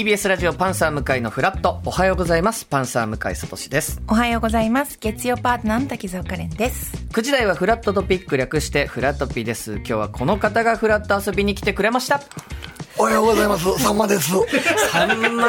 TBS ラジオパンサー向井のフラットおはようございますパンサー向井聡ですおはようございます。月曜パートナーの滝沢カレンです。9時台はフラットトピック略してフラットピーです今日はこの方がフラット遊びに来てくれましたおはようございます。さんまです。さんまごめんな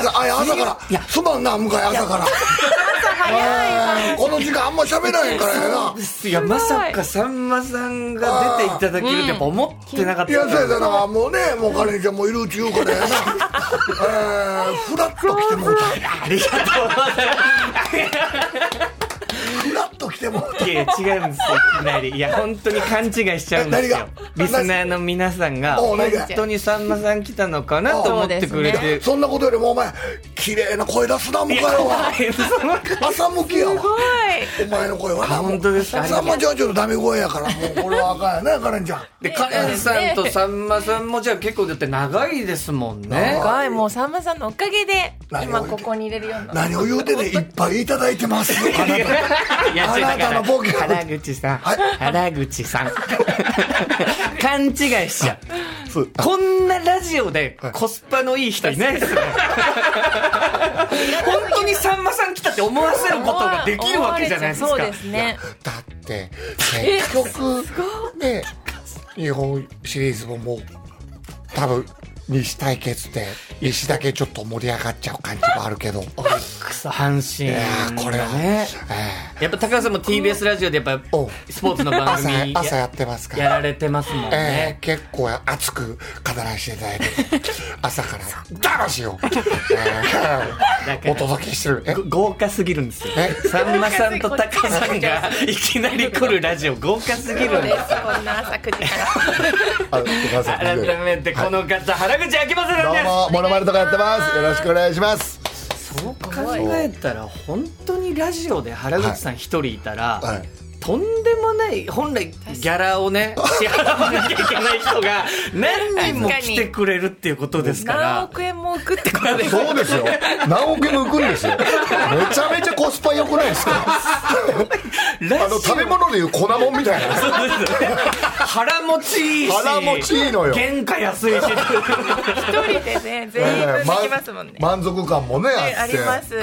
さい。あ、朝から。いやすまんな、向井朝から。早い。時間あんま喋らへんからやな。いやまさかさんまさんが出ていただけるってやっぱ思ってなかったいや、そうやそうやな。もうね、もうカレンちゃんもいるうち言うからやな。えー、フラッと来てもうた。ありがとうございますッと来ても。いや違うんですよいきなり。いや本当に勘違いしちゃうんですよ。何が？リスナーの皆さんが本当にさんまさん来たのかなと思ってくれそうて。そんなことよりもお前、綺麗な声出すな、向井は。朝向きやわ。お前の声はな。本当ですか？さんまちゃんはちょっとダメ声やから、もうこれはあかんやね、カレンちゃん。でカレンさんとさんまさんもじゃあ結構だって長いですもんね。はい、もうさんまさんのおかげで、今ここに入れるようにな。何を言うてね、いっぱいいただいてます。あなた。あなたのボケ。原口さん、原口さん。勘違いしちゃう。こんなラジオでコスパのいい人いないですよ。ね本当にさんまさん来たって思わせることができるわけじゃないですか。そうですね。だって結局ね日本シリーズももう多分西対決で西だけちょっと盛り上がっちゃう感じもあるけど。くそ阪神。いやーこれはね。えやっぱ高橋さんも TBS ラジオでやっぱおスポーツの番朝組朝ややってますから。やられてますもんえね。え結構熱く語らせていただいて。朝から楽し ええ。お届けしてる豪華すぎるんですよ。え？さんまさんとタカさんが いきなり来るラジオ豪華すぎるんですよ。こんな朝9時から。改めてこの方、原口あきまさんです。どうもモノマネとかやってます。よろしくお願いします。そう考えたら本当にラジオで原口さん一人いたら、はいとんでもない本来ギャラをね支払わなきゃいけない人が 何人も来てくれるっていうことですか何ら億円も浮くってことでそうですよ。何億円も浮くんですよ。めちゃめちゃコスパ良くないですか？あの食べ物でいう粉もんみたいな。腹持ちいいし腹持ちいいのよ。原価安いし。一人でね、全員分できますもんね。満足感もねあって。あります。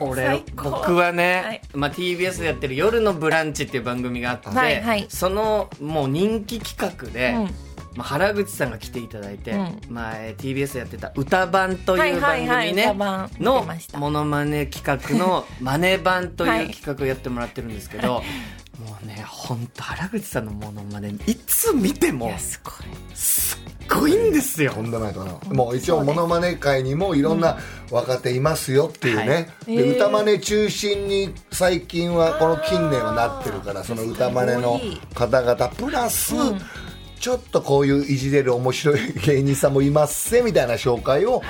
俺僕はね、はい。まあ、TBS でやってる「夜のブランチ」っていう番組があって、はいはい。そのもう人気企画で、うん。まあ、原口さんが来ていただいて、うん。まあ、えー TBS やってた「歌番」という番はいはいはい組ね歌番見のてました。モノマネ企画の「マネ版」という企画をやってもらってるんですけど、もうね本当原口さんのモノマネいつ見てもすごい。すっごいんですよ。とんでもないともう一応モノマネ界にもいろんな若手いますよっていうね、はい。で歌マネ中心に最近はこの近年はなってるからその歌マネの方々プラス、ちょっとこういういじれる面白い芸人さん。もいますせみたいな紹介を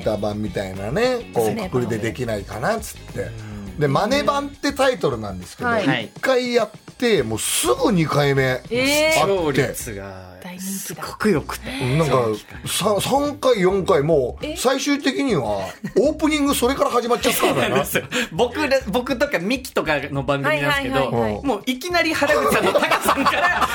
歌版みたいなねこうくくりでできないかなっつってで「マネ版」ってタイトルなんですけど、はい。1回やってもうすぐ2回目えー。あ視聴って。率が。すごくよくて。なんか 3, 3回4回もうえ？最終的にはオープニングそれから始まっちゃったからな。ですよ。僕ら僕とかミキとかの番組なんですけど、もういきなり原口さんのタカさんから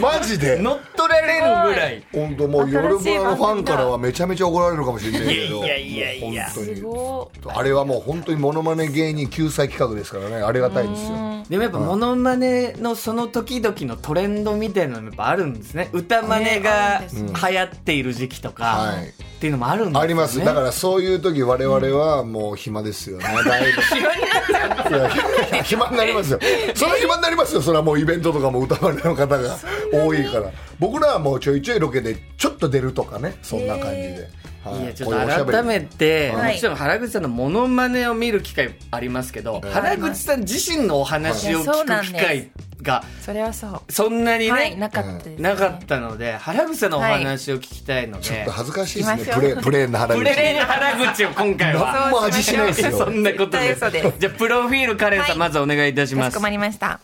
マジで？乗っ取られるぐらい。本当もう夜ブラのファンからはめちゃめちゃ怒られるかもしれないけど。いやいやいやいや。本当に。すごあれはもう本当にモノマネ芸人救済企画ですからね。ありがたいですよでもやっぱモノマネのその時々のトレンドみたいなのもやっぱあるんですね。歌マネが流行っている時期とか、はいっていうのもあるんですよね。あります。だからそういう時我々はもう暇ですよね。だいぶ。いや暇になりますよ。それは暇になりますよ。それはもうイベントとかも歌われの方が多いから。僕らはもうちょいちょいロケでちょっと出るとかね。そんな感じで、はい。やちょっこういうおしゃべり。と改めて、はい。もちろん原口さんのモノマネを見る機会ありますけど、原口さん自身のお話を聞く機会がそれはそう。そんなにね、はい、なかったね。なかったので原口さんのお話を聞きたいので、ちょっと恥ずかしいですね。プレープレーンな原口プレーン原口を今回は。何も味しないですよ。そんなことで。じゃあプロフィールカレンさん、はい。まずお願いいたします。かしこまりました。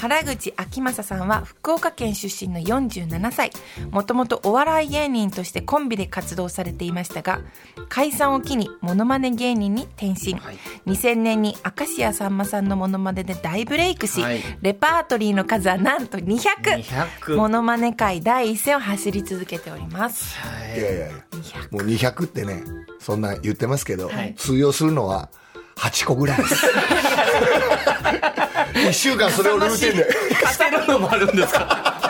原口秋正さんは福岡県出身の47歳。もともとお笑い芸人としてコンビで活動されていましたが、解散を機にモノマネ芸人に転身。はい2000年に明石家さんまさんのモノマネで大ブレイクし、はいレパートリーの数はなんと200。200モノマネ界第一線を走り続けております。いやいやいやもう200ってねそんな言ってますけど、はい通用するのは8個ぐらいです 1週間それをルーティンで。してるのもあるんですか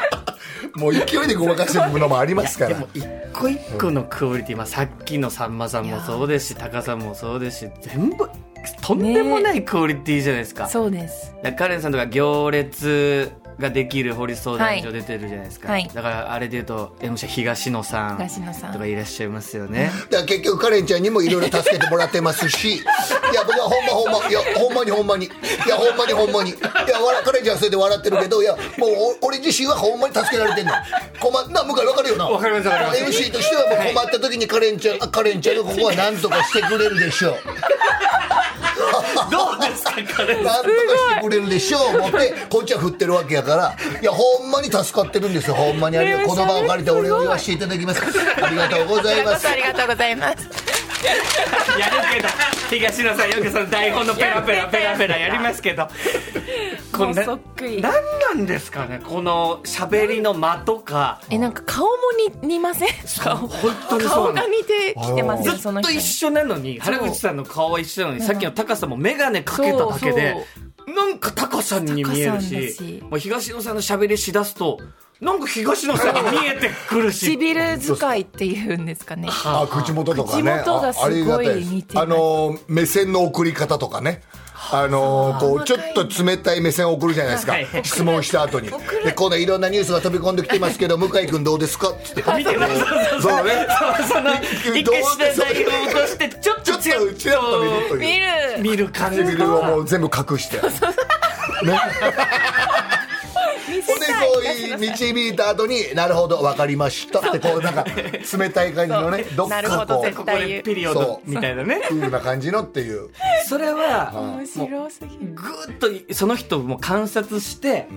もう勢いでごまかしてるのもありますから。でも一個一個のクオリティ、まあ、さっきのさんまさんもそうですしタカさんもそうですし全部とんでもないクオリティじゃないですか,、そうです。カレンさんとか行列ができる堀相談所出てるじゃないですか、はい。だからあれで言うと MC 東野さん東野さん。とかいらっしゃいますよね、だから結局カレンちゃんにもいろいろ助けてもらってますし。いや僕はほんまほんま。いやほんまにほんまに。いやほんまにほんまに。いや笑カレンちゃんはそれで笑ってるけどいやもうお俺自身はほんまに助けられてんの。困っな向井分かるよな。わかりますわかります。MC としてはもう困った時にカレンちゃん、あカレンちゃんがここは何とかしてくれるでしょうですかなんとかしてくれるでしょう思ってこっちは振ってるわけやから。いやほんまに助かってるんですよ。ほんまにありがとう。この場を借りてお礼を言わせていただきます。ありがとうございますありがとうございます。やるけど。東野さんよくその台本のペラペラペラペラやりますけどこもうそっくり。何なんですかねこの喋りの間とか。え、なんか顔も似似ません？顔本当にそう顔が似てきてますよ、ずっ。と一緒なのに原口さんの顔は一緒なのにさっきのタカさんも眼鏡かけただけでなんかタカさんに見えるしし。もう東野さんの喋りしだすとなんか東野さんに見えてくるし。唇使いっていうんですかね。あ。口元とかね。口元がすごい似てあの目線の送り方とかねあのこうちょっと冷たい目線を送るじゃないですか。はい質問した後に。でこんないろんなニュースが飛び込んできてますけど 向井君どうですか？っつって。そうね。その一回した台本としてちょっとちょっとちらっと見るという。見る。見る感じ。唇をもう全部隠して。ね。ほんでこう導いた後に「なるほど分かりました」ってこうなんか冷たい感じのねどっかこうここでピリオドみたいなねクールな感じのっていうそれは面白す。ぎる。ぐっとその人も観察して、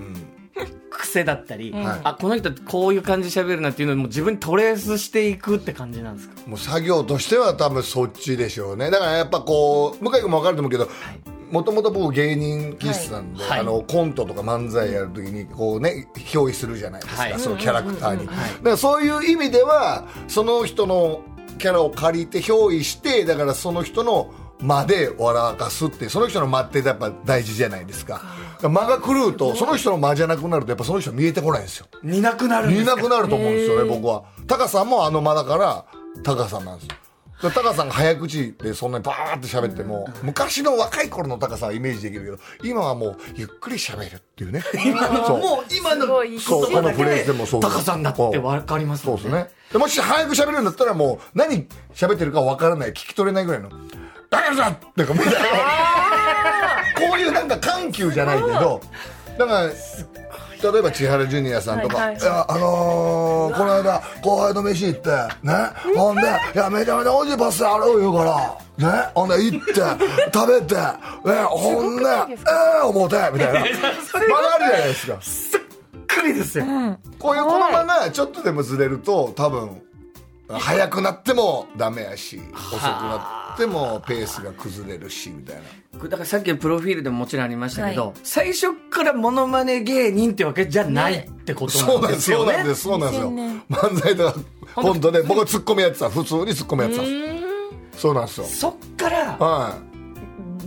癖だったり、はいあこの人こういう感じで喋るなっていうのをも自分にトレースしていくって感じなんです。かもう作業としては多分そっちでしょうねだからやっぱこう向井君も分かると思うけどもともと僕芸人気質なんで、はい。あのコントとか漫才やるときにこうね憑依するじゃないですか、はい。そのキャラクターに、だからそういう意味ではその人のキャラを借りて憑依してだからその人の間で笑かすってその人の間ってやっぱ大事じゃないですか。間が狂うとその人の間じゃなくなるとやっぱその人見えてこないんですよ。見なくなるんで見すか？なくなると思うんですよね僕は。タカさんもあの間だからタカさんなんですよ。でタカさんが早口でそんなにバーって喋っても昔の若い頃のタカさんはイメージできるけど今はもうゆっくり喋るっていうね。そう。もう今のそうこのフレーズでもそう。タカさんだって分かりますもんそうですね。でもし早く喋るんだったらもう何喋ってるか分からない聞き取れないぐらいの「だからさ!」ってかみたいなこういうなんか緩急じゃないけどだから例えば千原ジュニアさんとか、はいはい。いやあのーこの間後輩と飯行ってね？ほんで「いやめちゃめちゃ美味しいパスタある言うからね？ほんで行って 食べてえほんでええ思うて」みたいな。間があるじゃないですか。すっくりですよ、こういうこの間がちょっとでもずれると多分早くなってもダメやし遅くなってもペースが崩れるしみたいな。だからさっきのプロフィールでももちろんありましたけど、はい。最初からモノマネ芸人ってわけじゃないってことそうなんでよね。ですすそうなんです。そうなんですよ。2000年。漫才とかコントで僕はツッコミやってた普通にツッコミやってたんです。そうなんですよ。そっからは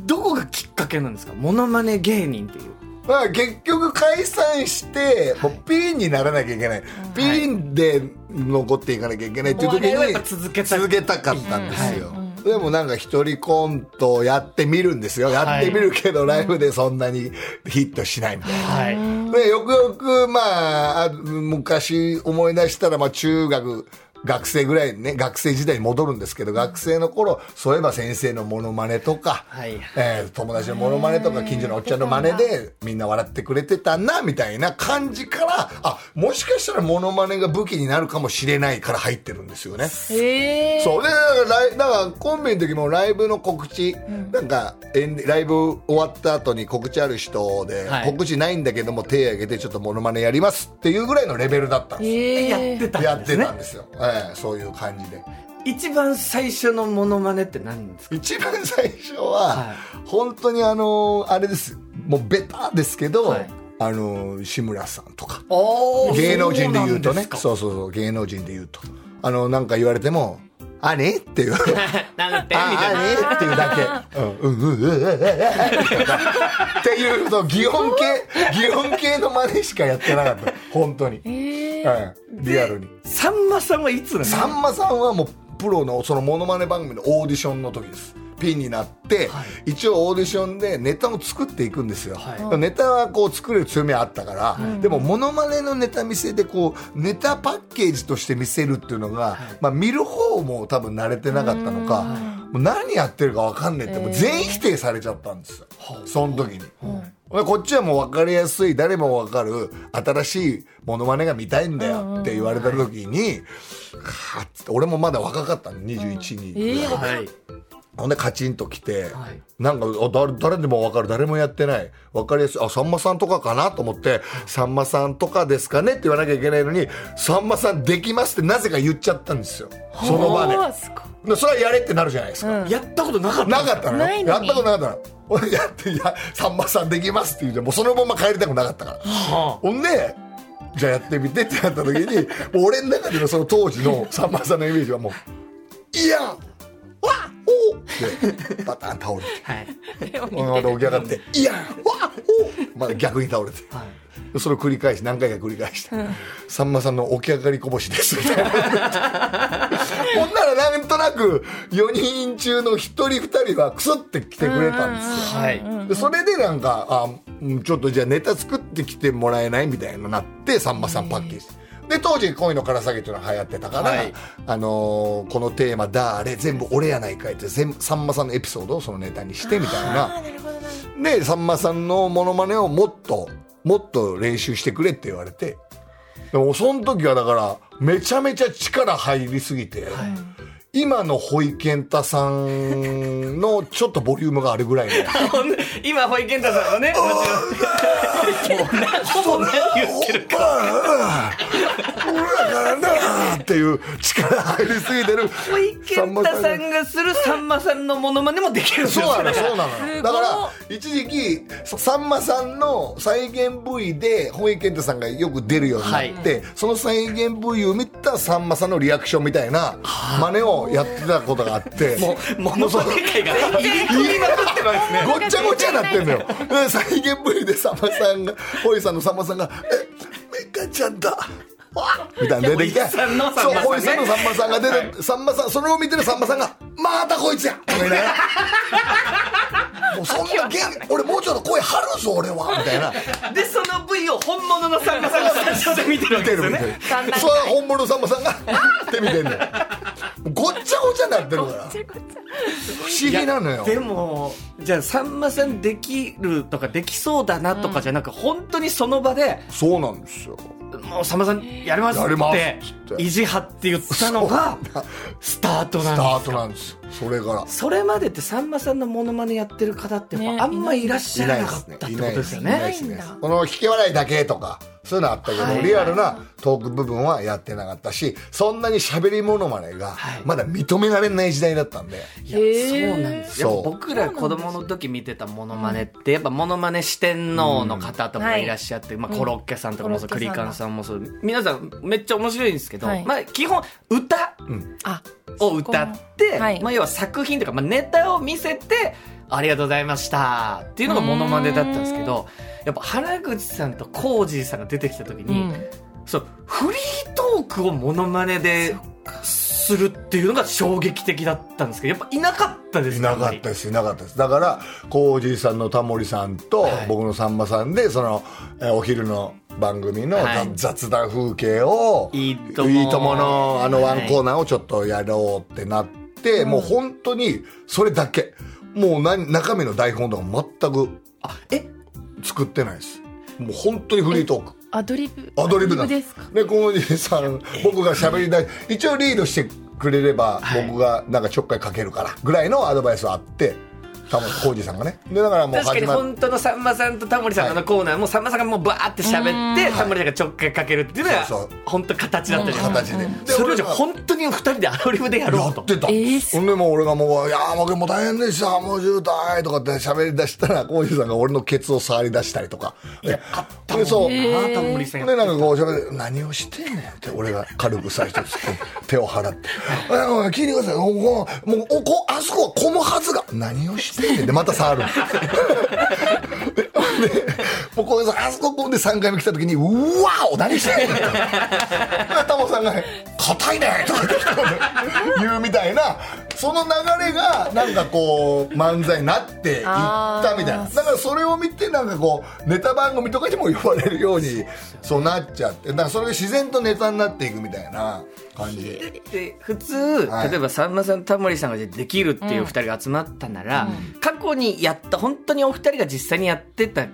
どこがきっかけなんですか？モノマネ芸人っていう。いまあ結局解散してもうピンにならなきゃいけない。ピンで残っていかなきゃいけないっていう時にぱ続けた続けたかったんですよ、でもなんか一人コントをやってみるんですよ。やってみるけどライブでそんなにヒットしないみたいな。はい。でよくよくまああ昔思い出したらまあ中学学生ぐらいね、学生時代に戻るんですけど、学生の頃、そういえば先生のモノマネとか、はい。えー友達のモノマネとか、近所のおっちゃんの真似で、みんな笑ってくれてたな、みたいな感じから、あ、もしかしたらモノマネが武器になるかもしれないから入ってるんですよね。へえそうでだからライだからコンビの時もライブの告知、なんかエンディライブ終わった後に告知ある人で、はい。告知ないんだけども手挙げてちょっとモノマネやりますっていうぐらいのレベルだったんですやえってたやってんですね。たんですよ、ええそういう感じで。一番最初のモノマネって何ですか？一番最初は、は本当にあのあれです。もうベタですけど、はい。あの志村さんとか。芸能人で言うとね。そうそうそう芸能人で言うと。あのなんか言われても「あれ?」っていう。なんて？あみたいな。あれ？っていうだけ。うん、うん、うん、うん、うん、うん、っていう、そう、擬音系、擬音系の真似しかやってなかった。本当に。へえはい。リアルに。さんまさんはいつなんですかさんまさんはもう、プロの、そのモノマネ番組のオーディションの時です。ピンになって、はい。一応オーディションでネタを作っていくんですよ、はい。ネタはこう作れる強みはあったから、でもモノマネのネタ見せでこうネタパッケージとして見せるっていうのが、まあ、見る方も多分慣れてなかったのか、もう何やってるか分かんねえってもう全否定されちゃったんですよ、その時に。でこっちはもう分かりやすい誰も分かる新しいモノマネが見たいんだよって言われた時に、はっつって俺もまだ若かったの21に、ええはいほんでカチンと来て、はい。なんかあ誰誰でも分かる。誰もやってない。分かりやすい。あさんまさんとかかなと思ってさんまさんとかですかねって言わなきゃいけないのにさんまさんできますってなぜか言っちゃったんですよ。その場で。それはやれってなるじゃないですか、やったことなかったなかったのやったことなかったの。俺やっていやさんまさんできますって言ってもうそのまま帰りたくなかったから。はほんでじゃあやってみてってなった時に俺の中でのその当時のさんまさんのイメージはもう「いやんわっおっ!」ってバタン倒れて。はい。また起き上がって「い。やわっおまだ逆に倒れて、はい。それを繰り返し何回か繰り返して「さんまさんの起き上がりこぼしです」みたいなほんならなんとなく4人中の1人2人はクスって来てくれたんですよ。はい。でそれでなんかあうんちょっとじゃあネタ作ってきてもらえない？みたいになってさんまさんパッケージで当時恋のから下げっていうのが流行ってたから、はい。あのーこのテーマだあれ全部俺やないかいって全部さんまさんのエピソードをそのネタにしてみたいな。でさんまさんのモノマネをもっともっと練習してくれって言われて。でもその時はだからめちゃめちゃ力入りすぎて、今のホイケンタさんのちょっとボリュームがあるぐらいの 今ホイケンタさんはねもちろんもう何言ってるか。俺らからなっていう力入りすぎてるホイケンタさんがするさんまさんのモノマネもできるそうなのそうなのだから一時期さんまさんの再現部位でホイケンタさんがよく出るようになって、その再現部位を見たさんまさんのリアクションみたいな真似をやってたことがあってもうモノマネ界が入りまくってますねごっちゃごちゃになってんのよ。で 再現部位でさんまさんがホイさんのさんまさんが「えメカちゃんだ」わみたいなの出てきて。ホイさんのさんそうまさんね。ホイさんのさんまさんが出て、さんまさんそれを見てるさんまさんが「またこいつや!」とか言いながらもうそんな元俺もうちょっと声張るぞ俺は。みたいな。でその部位を本物のさんまさんがスタジオで見てるわ見てる見てけですよねそれは本物のさんまさんが「あーって見てんのよごっちゃごちゃになってるから。不思議なのよ。でもじゃあさんまさんできるとかできそうだなとかじゃなく、本当にその場でそうなんですよ。もうさんまさんやりますやりますって。つって意地張って言ったのがスタートなんスターですかトなんですよ。それから。それまでってさんまさんのモノマネやってる方ってあんまいらっしゃらなかったってことですよね。この引き笑いだけとかそういうのあったけど、はい。リアルなトーク部分はやってなかったしそんなに喋りモノマネがはい。まだ認められない時代だったんで、いやへーそうなんですよ。僕ら子供の時見てたモノマネってやっぱモノマネ四天王の方とかいらっしゃって、まあ、コロッケさんとかもそう、クリカンさんもそう。皆さんめっちゃ面白いんですけど、はい。まあ基本歌あを歌って、はい。まあ、要は作品とか、まあ、ネタを見せてありがとうございました。っていうのがモノマネだったんですけどやっぱ原口さんとコージーさんが出てきた時に、うん。そうフリートークをモノマネでするっていうのが衝撃的だったんですけどやっぱいなかったですいなかったですいなかったです。だからコージーさんのタモリさんとはい。僕のさんまさんでその、えーお昼の番組のはい。雑談風景を、いいとも。いいとものあのワンコーナーをちょっとやろうってなって、もう本当にそれだけ。もう何中身の台本とか全くあえ？作ってないです。もう本当にフリートーク。アドリブ？アドリブなんでですすか？で小森さん僕が喋りだい。一応リードしてくれればはい。僕がなんかちょっかいかけるからぐらいのアドバイスはあって多分浩二さんがね。でだからもう確かに本当のさんまさんとタモリさんのあのコーナーもさんまさんがもうバーって喋ってタモリさんがちょっかいかけるっていうのがそうそう。本当形だったじゃない形で。でそれをじゃあ本当に二人でアドリブでやろうと。やってた、えーほんでもう俺がもう「いやーもうもう大変でしたもう渋滞」とかって喋り出したら浩二さんが俺のケツを触り出したりとか。ででそう。ああタモリさんやってでなんかこう喋って何をしてんねんって俺が軽く最初手を払って「あの聞いてください。もうこのもうおこあそこは混むはずが何をしてんねん」でまた触る。ででもうこうあそここで3回目来た時に「うわお何してんねん」とタモさんが「硬いね」とか言うみたいな。その流れがなんかこう漫才になっていったみたいな。だからそれを見てなんかこうネタ番組とかにも呼ばれるようにそうなっちゃって。だからそれが自然とネタになっていくみたいな感じ。で普通、はい。例えばさんまさんとタモリさんができるっていう二人が集まったなら、過去にやった本当にお二人が実際にやってた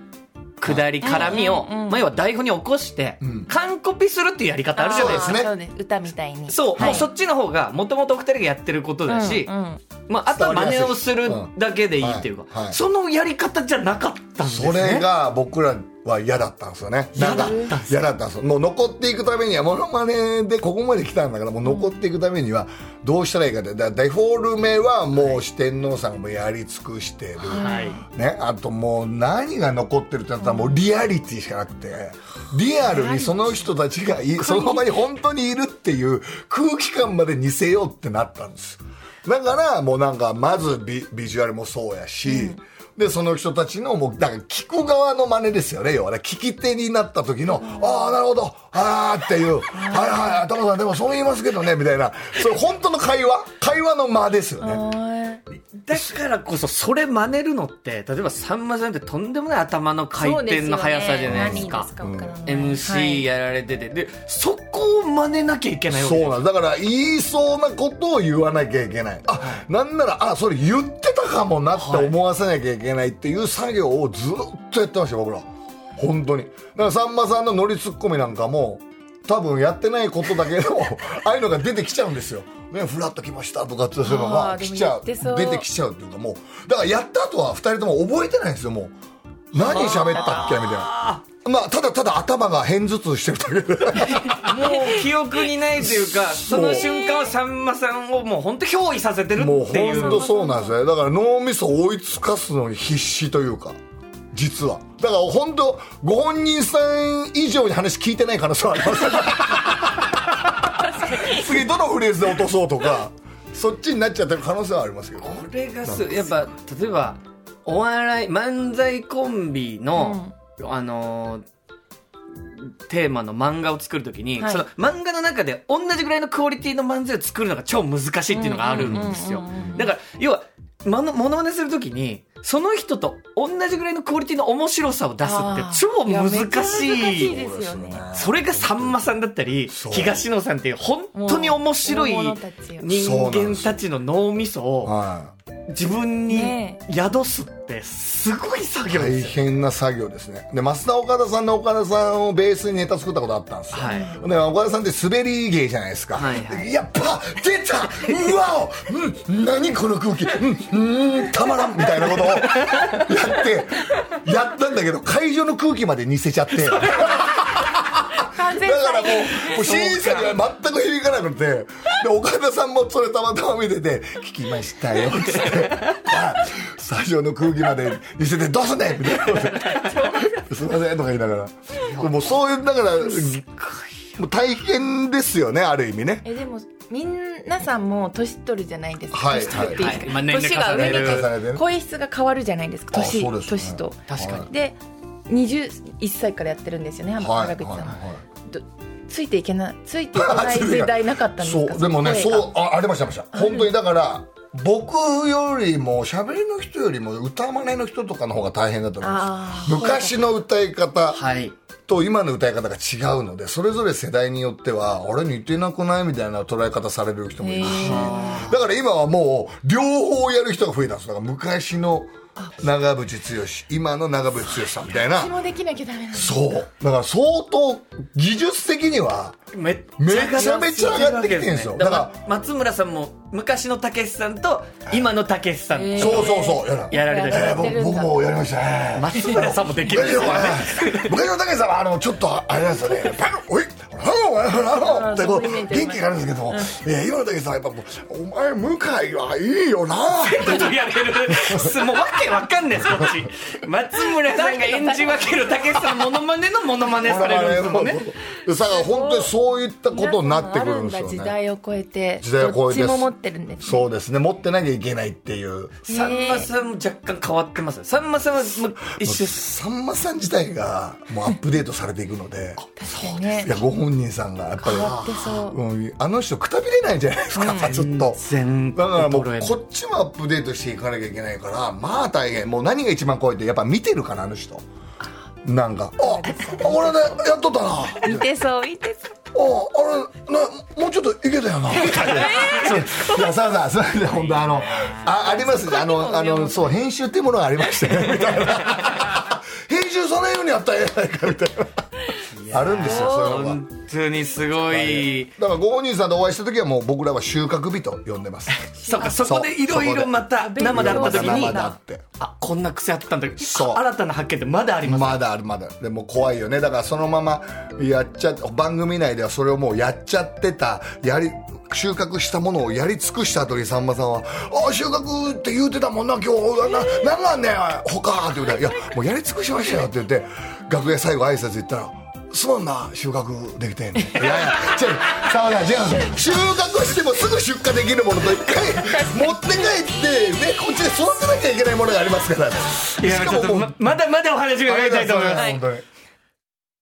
くだり絡みを、まあ、要は台本に起こして、完コピするっていうやり方あるじゃないですか。ね。そうです歌みたいに。そう、はい。もうそっちの方がもともとお二人がやってることだし、うんうんまあ、あとは真似をするだけでいいっていうか、はいはいそのやり方じゃなかったんですね。それが僕らは嫌だったんですよね。嫌だったんです嫌だったんですよ。もう残っていくためには、モノマネでここまで来たんだから、もう残っていくためには、どうしたらいいかって。だデフォルメはもう四天王さんがもうやり尽くしてる。はいね、あともう何が残ってるってなったらもうリアリティしかなくて、リアルにその人たちがいその場に本当にいるっていう空気感まで似せようってなったんです。だからもうなんかまずビビジュアルもそうやし、で、その人たちのもう、だから聞く側の真似ですよね、要はね。聞き手になった時の、ああ、なるほど、ああっていう、はいはい、頭さんでもそう言いますけどね、みたいな。それ本当の会話？会話の間ですよね。だからこそそれ真似るのって例えばさんまさんってとんでもない頭の回転の速さじゃないですか。すよねかわか MC やられてて、でそこを真似なきゃいけないわけそうなんだ。から言いそうなことを言わなきゃいけない。あ、なんならあそれ言ってたかもなって思わせなきゃいけないっていう作業をずっとやってました僕ら。本当に。だからさんまさんのノリツッコミなんかも多分やってないことだけど ああいうのが出てきちゃうんですよ。ね、フラッと来ましたとかってそういうのが来ちゃう。出てきちゃうっていうかもう。だからやった後は2人とも覚えてないんですよもう。何喋ったっけみたいなまあただただ頭が偏頭痛してるだけ。で もう記憶にないというかその瞬間はさんまさんをもう本当憑依させてるもうっていう。本当そうなんですね。だから脳みそを追いつかすのに必死というか実は。だから本当ご本人さん以上に話聞いてない可能性はあります。次どのフレーズで落とそうとかそっちになっちゃってる可能性はありますけどこれがすやっぱ例えばお笑い漫才コンビの、あのーテーマの漫画を作るときに、はい。その漫画の中で同じぐらいのクオリティの漫才を作るのが超難しいっていうのがあるんですよ。だから、要は、もの、まねするときに、その人と同じぐらいのクオリティの面白さを出すって超難しい。いい。ですよね。それがさんまさんだったり、東野さんっていう本当に面白い人間たちの脳みそをは自分にね宿すってすごい作業ですよ。変な作業ですね。で増田岡田さんの岡田さんをベースにネタ作ったことあったんですよ、はい。で岡田さんって滑り芸じゃないですか、はいはい。やっぱ出たうわおうん何この空気うんうんたまらんみたいなことをやってやったんだけど会場の空気まで似せちゃって だからも再うもう審査には全く響かなくてで岡田さんもそれたまたま見てて「聞きましたよ」っ てあスタジオの空気まで似せて「どうすんねん!」みたいなすいません」とか言いながら。もうそういうだからもう大変ですよねある意味ね。えでも皆さんも年取るじゃないですか、はい年取るっていうか、はい。まあ年が上に声質が変わるじゃないですか。あ年ね。年と確かにで21歳からやってるんですよねはい原口さん。も、はいはい。どついていけないついていけない世代なかったんですか？そうでもねそうあありましたありました。本当にだから僕よりも喋りの人よりも歌真似の人とかの方が大変だと思いまあす昔の歌い方はい。と今の歌い方が違うのでそれぞれ世代によってはあれ似てなくないみたいな捉え方される人もいるし。だから今はもう両方やる人が増えたんです。だから昔の長渕剛今の長渕剛さんみたいな。私もできなきゃダメなんだ。そう。だから相当技術的にはめめちゃめちゃ上がってきてるんですよ。だから松村さんも昔のたけしさんと今のたけしさんとそうそうそうやらやられたじゃないえー僕僕もやりましたね。松村さんもできるんですよね。昔のたけしさんはあのちょっとあれなんですよね。パンおいハローハローってこう元気があるんですけど、えー今のたけしさやっぱもうお前向井はいいよなやれる。すもうわけわかんないですこっち。松村さんが演じ分けるたけしさんのモノマネのモノマネされるんですもんね だから本当にそういったことになってくるんですよ皆さんあるんだ時ね代を超えて時代を超えて持ってるんですねそうですね持ってなきゃいけないっていう。さんまさんも若干変わってます。さんまさんはもう一緒さんまさん自体がもうアップデートされていくので。確かにね。いやご本人さんがやっぱり。変わってそう。うんあの人くたびれないんじゃないですか、ちょっと。全だからもうこっちもアップデートしていかなきゃいけないからまあ大変。もう何が一番怖いってやっぱ見てるからあの人。なんかあ俺ねやっとったな。見てそう見てそう。ああれなもうちょっといけたよな。みたいう。いやさあさあそれで本当あのあありますね。あのあのそう編集っていうものがありましてね。みたいな。編集そのようにやったらええやないかみたいなあるんですよそういうのが。本当にすごい。だからご本人さんとお会いした時はもう僕らは収穫日と呼んでます。そうかそこでいろいろまた生で会った時に生で会って。あこんな癖あったんだけどそう。新たな発見ってまだありますまだあるまだ。でも怖いよね。だからそのままやっちゃ番組内ではそれをもうやっちゃってたやり収穫したものをやり尽くした後にさんまさんは「あ収穫って言うてたもんな今日。ななんなんねん他」って言うたら「いやもうやり尽くしましたよ」って言って楽屋最後挨拶行ったら「すまんな収穫できてんねん」いやいや違う違う収穫してもすぐ出荷できるものと一回 持って帰ってねこっちで育てなきゃいけないものがありますから。いやちょっとままだまだお話伺いたいと思います本当に